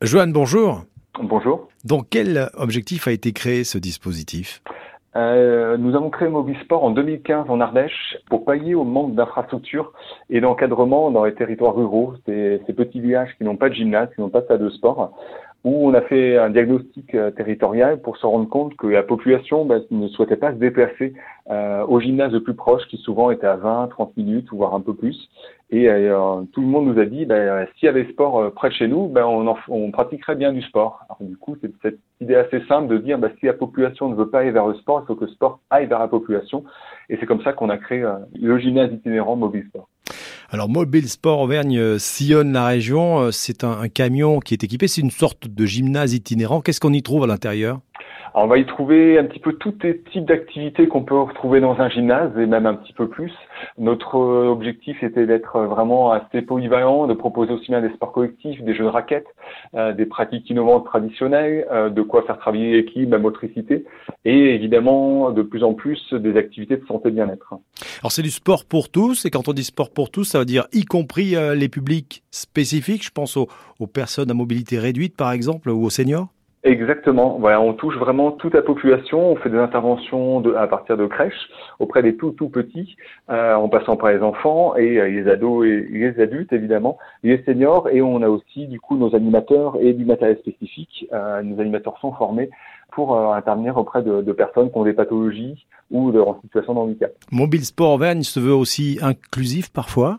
Joanne, bonjour. Bonjour. Donc quel objectif a été créé ce dispositif? Euh, nous avons créé Mobisport en 2015 en Ardèche pour pallier au manque d'infrastructures et d'encadrement dans les territoires ruraux, ces, ces petits villages qui n'ont pas de gymnase, qui n'ont pas de salle de sport où on a fait un diagnostic euh, territorial pour se rendre compte que la population bah, ne souhaitait pas se déplacer euh, au gymnase le plus proche, qui souvent était à 20, 30 minutes, voire un peu plus. Et euh, tout le monde nous a dit, bah, s'il y avait sport euh, près de chez nous, bah, on, on, pratiquerait bien du sport. Alors, du coup, c'est cette idée assez simple de dire, bah, si la population ne veut pas aller vers le sport, il faut que le sport aille vers la population. Et c'est comme ça qu'on a créé le gymnase itinérant Mobile Sport. Alors Mobile Sport Auvergne euh, sillonne la région. Euh, c'est un, un, camion qui est équipé. C'est une sorte de gymnase itinérant. Qu'est-ce qu'on y trouve à l'intérieur? On va y trouver un petit peu tous les types d'activités qu'on peut retrouver dans un gymnase et même un petit peu plus. Notre euh, objectif était d'être vraiment assez polyvalent, de proposer aussi bien des sports collectifs, des jeux de raquettes, euh, des pratiques innovantes traditionnelles, euh, de quoi faire travailler l'équipe, la motricité et évidemment de plus en plus des activités de santé bien-être. Alors c'est du sport pour tous et quand on dit sport pour tous, ça veut dire y compris les publics spécifiques. Je pense aux personnes à mobilité réduite par exemple ou aux seniors. Exactement. Voilà, on touche vraiment toute la population. On fait des interventions de, à partir de crèches auprès des tout tout petits, euh, en passant par les enfants et euh, les ados et les adultes évidemment, les seniors. Et on a aussi du coup nos animateurs et du matériel spécifique. Euh, nos animateurs sont formés pour euh, intervenir auprès de, de, personnes qui ont des pathologies ou de, en situation de handicap. Mobile Sport Verne se veut aussi inclusif parfois.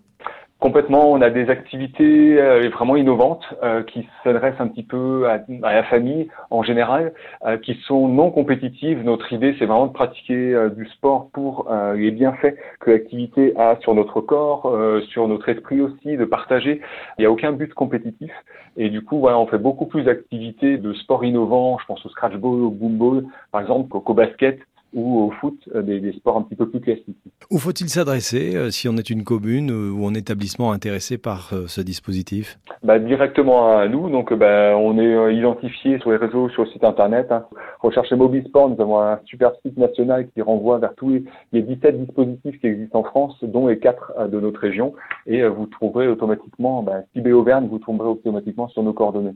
Complètement, on a des activités euh, vraiment innovantes euh, qui s'adressent un petit peu à, à, la famille en général, euh, qui sont non compétitives. Notre idée, c'est vraiment de pratiquer euh, du sport pour les bienfaits que l'activité a sur notre corps, sur notre esprit aussi, de partager. Il n'y a aucun but compétitif. Et du coup, voilà, on fait beaucoup plus d'activités de sport innovants. Je pense au scratchball, au boomball, par exemple, qu'au basket ou au foot, des, des, sports un petit peu plus classiques. Où faut-il s'adresser euh, si on est une commune euh, ou un établissement intéressé par ce dispositif? Bah, Directement à nous. Donc, bah, on est identifié sur les réseaux, sur le site internet. Hein. Recherchez Mobisport. Nous avons un super site national qui renvoie vers tous les, les 17 dispositifs qui existent en France, dont les 4 de notre région. Et vous trouverez automatiquement, bah, Cibé Auvergne, vous trouverez automatiquement sur nos coordonnées.